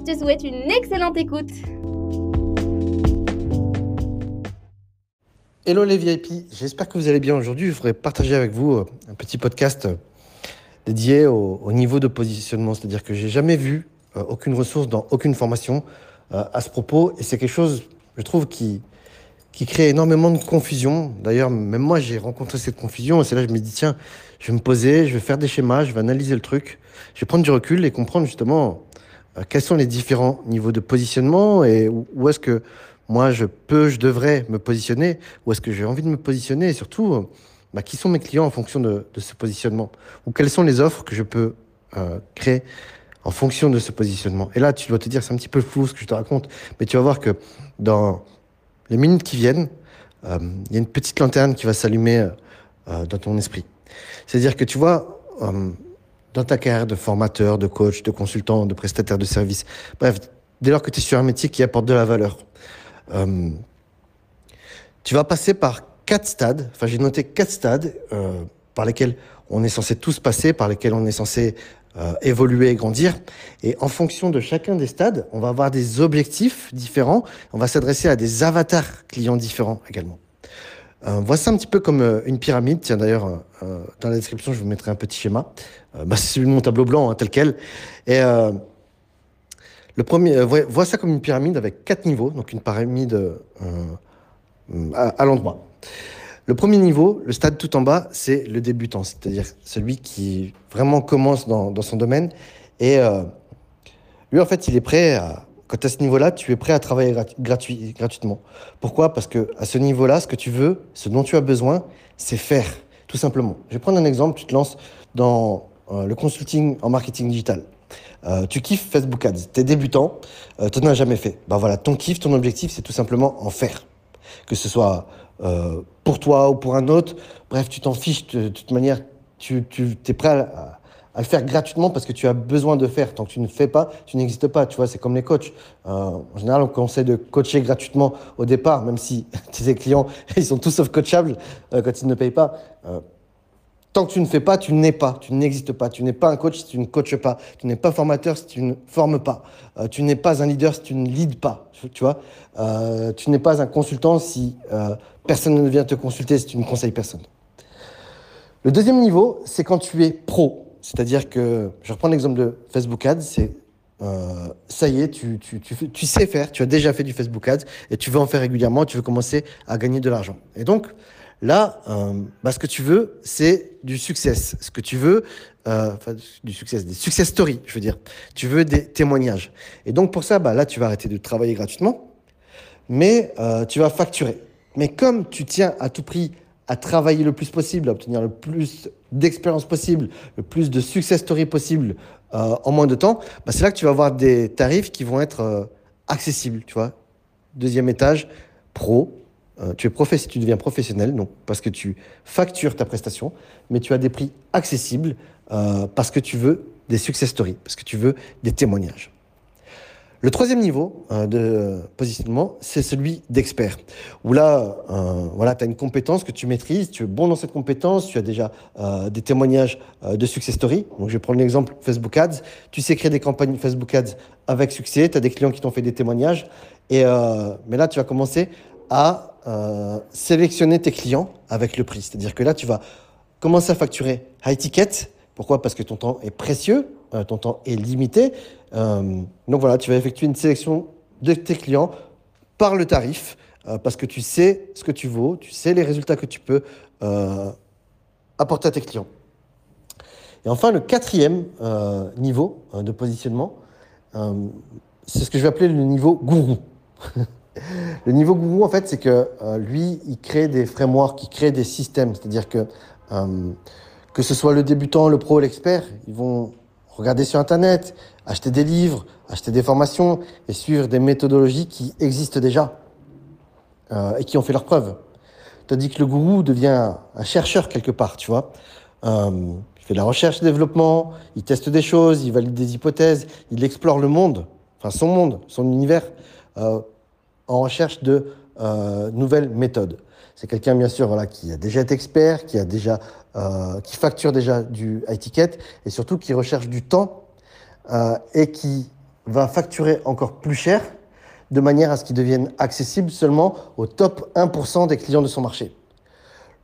Je te souhaite une excellente écoute. Hello les VIP, j'espère que vous allez bien aujourd'hui. Je voudrais partager avec vous euh, un petit podcast euh, dédié au, niveau de positionnement. C'est-à-dire que j'ai jamais vu euh, aucune ressource dans aucune formation à ce propos. Et c'est quelque chose, je trouve, qui, qui crée énormément de confusion. D'ailleurs, même moi, j'ai rencontré cette confusion. Et c'est là que je me dis, tiens, je vais me poser, je vais faire des schémas, je vais analyser le truc. Je vais prendre du recul et comprendre justement quels sont les différents niveaux de positionnement et où, est-ce que moi, je peux, je devrais me positionner, où est-ce que j'ai envie de me positionner? Et surtout, euh, bah, qui sont mes clients en fonction de, ce positionnement? Ou quelles sont les offres que je peux euh, créer en fonction de ce positionnement? Et là, tu dois te dire, c'est un petit peu flou ce que je te raconte, mais tu vas voir que dans les minutes qui viennent, euh, il y a une petite lanterne qui va s'allumer euh, euh, dans ton esprit. C'est-à-dire que tu vois, dans ta carrière de formateur, de coach, de consultant, de prestataire de service, bref, dès lors que tu es sur un métier qui apporte de la valeur, tu vas passer par quatre stades, enfin j'ai noté quatre stades par lesquels on est censé tous passer, par lesquels on est censé euh, évoluer et grandir. Et en fonction de chacun des stades, on va avoir des objectifs différents. On va s'adresser à des avatars clients différents également. Euh, voici un petit peu comme euh, une pyramide. Tiens, d'ailleurs, euh, dans la description, je vous mettrai un petit schéma. Bah, c'est celui de mon tableau blanc, hein, tel quel. Et le premier, vois ça comme une pyramide avec quatre niveaux, donc une pyramide à, l'endroit. Le premier niveau, le stade tout en bas, c'est le débutant, c'est-à-dire celui qui vraiment commence dans, son domaine. Et euh, lui, en fait, il est prêt à, quand à ce niveau-là, tu es prêt à travailler gratuit, gratuitement. Pourquoi? Parce que à ce niveau-là, ce que tu veux, ce dont tu as besoin, c'est faire, tout simplement. Je vais prendre un exemple. Tu te lances dans euh, le consulting en marketing digital. Euh, tu kiffes Facebook Ads, tu es débutant, tu n'en as jamais fait. Ben voilà, ton kiff, ton objectif, c'est tout simplement en faire. Que ce soit euh, pour toi ou pour un autre. Bref, tu t'en fiches de, toute manière. Tu, tu es prêt à, le faire gratuitement parce que tu as besoin de faire. Tant que tu ne fais pas, tu n'existes pas. Tu vois, c'est comme les coachs. Euh, en général, on conseille de coacher gratuitement au départ, même si tes clients, ils sont tous sauf coachables euh, quand ils ne payent pas. Tant que tu ne fais pas, tu n'es pas, tu n'existes pas. Tu n'es pas un coach si tu ne coaches pas. Tu n'es pas formateur si tu ne formes pas. Euh, tu n'es pas un leader si tu ne leads pas. Tu vois, euh, tu n'es pas un consultant si euh, personne ne vient te consulter, si tu ne conseilles personne. Le deuxième niveau, c'est quand tu es pro. C'est-à-dire que, je reprends l'exemple de Facebook Ads, c'est ça y est, tu, tu, tu, tu, sais faire, tu as déjà fait du Facebook Ads et tu veux en faire régulièrement, tu veux commencer à gagner de l'argent. Et donc, Là, euh, bah, ce que tu veux, c'est du succès. Ce que tu veux, euh, du succès, des success stories, je veux dire. Tu veux des témoignages. Et donc, pour ça, bah, là, tu vas arrêter de travailler gratuitement, mais euh, tu vas facturer. Mais comme tu tiens à tout prix à travailler le plus possible, à obtenir le plus d'expérience possible, le plus de success stories possible euh, en moins de temps, bah, c'est là que tu vas avoir des tarifs qui vont être euh, accessibles, tu. Deuxième étage, pro, euh, tu, es deviens professionnel, parce que tu factures ta prestation, mais tu as des prix accessibles parce que tu veux des success stories, parce que tu veux des témoignages. Le troisième niveau euh, de positionnement, c'est celui d'expert, où là, voilà, tu as une compétence que tu maîtrises, tu es bon dans cette compétence, tu as déjà des témoignages de success story. Donc, je vais prendre l'exemple Facebook Ads. Tu sais créer des campagnes Facebook Ads avec succès, tu as des clients qui t'ont fait des témoignages. Et, mais là, tu vas commencer à euh, sélectionner tes clients avec le prix. C'est-à-dire que là, tu vas commencer à facturer high ticket. Pourquoi? Parce que ton temps est précieux, euh, ton temps est limité. Euh, donc voilà, tu vas effectuer une sélection de tes clients par le tarif, parce que tu sais ce que tu vaux, tu sais les résultats que tu peux apporter à tes clients. Et enfin, le quatrième niveau de positionnement, c'est ce que je vais appeler le niveau gourou. Le niveau gourou, en fait, c'est que euh, lui, il crée des frameworks, il crée des systèmes. C'est-à-dire que euh, que ce soit le débutant, le pro, l'expert, ils vont regarder sur Internet, acheter des livres, acheter des formations et suivre des méthodologies qui existent déjà euh, et qui ont fait leurs preuves. Tandis que le gourou devient un chercheur quelque part, tu vois. Euh, il fait de la recherche et développement, il teste des choses, il valide des hypothèses, il explore le monde, enfin son monde, son univers, euh, en recherche de nouvelles méthodes. C'est quelqu'un, bien sûr, voilà, qui a déjà été expert, qui a déjà, euh, qui facture déjà du high ticket et surtout qui recherche du temps euh, et qui va facturer encore plus cher de manière à ce qu'il devienne accessible seulement au top 1% des clients de son marché.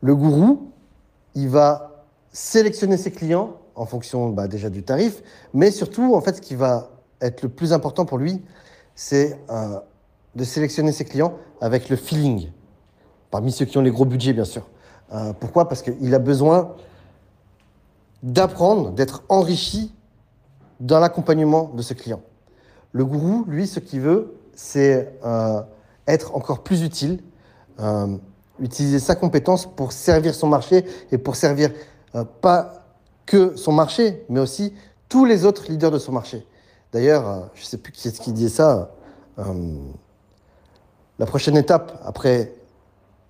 Le gourou, il va sélectionner ses clients en fonction bah, déjà du tarif, mais surtout, en fait, ce qui va être le plus important pour lui, c'est euh, de sélectionner ses clients avec le feeling, parmi ceux qui ont les gros budgets, bien sûr. Euh, pourquoi? Parce qu'il a besoin d'apprendre, d'être enrichi dans l'accompagnement de ses clients. Le gourou, lui, ce qu'il veut, c'est euh, être encore plus utile, euh, utiliser sa compétence pour servir son marché et pour servir pas que son marché, mais aussi tous les autres leaders de son marché. D'ailleurs, je ne sais plus qui est-ce qui disait ça. la prochaine étape après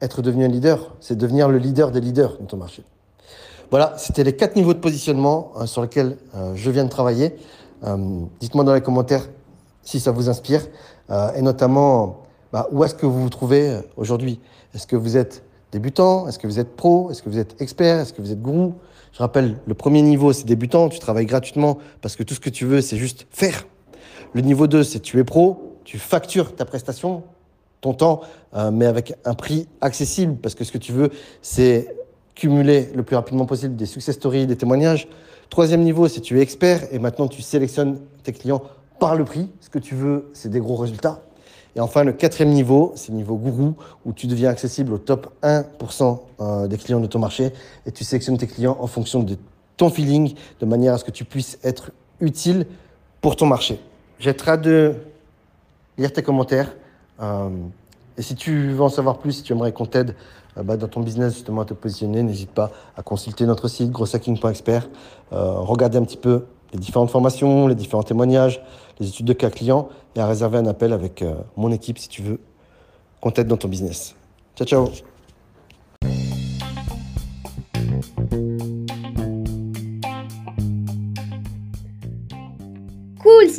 être devenu un leader, c'est devenir le leader des leaders de ton marché. Voilà, c'était les quatre niveaux de positionnement euh, sur lesquels euh, je viens de travailler. Euh, Dites-moi dans les commentaires si ça vous inspire, euh, et notamment bah, où est-ce que vous vous trouvez euh, aujourd'hui? Est-ce que vous êtes débutant? Est-ce que vous êtes pro? Est-ce que vous êtes expert? Est-ce que vous êtes gourou? Je rappelle, le premier niveau, c'est débutant, tu travailles gratuitement parce que tout ce que tu veux, c'est juste faire. Le niveau 2, c'est tu es pro, tu factures ta prestation, ton temps, euh, mais avec un prix accessible, parce que ce que tu veux, c'est cumuler le plus rapidement possible des success stories, des témoignages. Troisième niveau, c'est tu es expert et maintenant tu sélectionnes tes clients par le prix. Ce que tu veux, c'est des gros résultats. Et enfin, le quatrième niveau, c'est le niveau gourou, où tu deviens accessible au top 1% euh, des clients de ton marché et tu sélectionnes tes clients en fonction de ton feeling, de manière à ce que tu puisses être utile pour ton marché. J'ai hâte de lire tes commentaires. Euh, et si tu veux en savoir plus, si tu aimerais qu'on t'aide euh, bah, dans ton business justement à te positionner, n'hésite pas à consulter notre site grosshacking.expert, euh, regarder un petit peu les différentes formations, les différents témoignages, les études de cas clients et à réserver un appel avec mon équipe si tu veux qu'on t'aide dans ton business. Ciao, ciao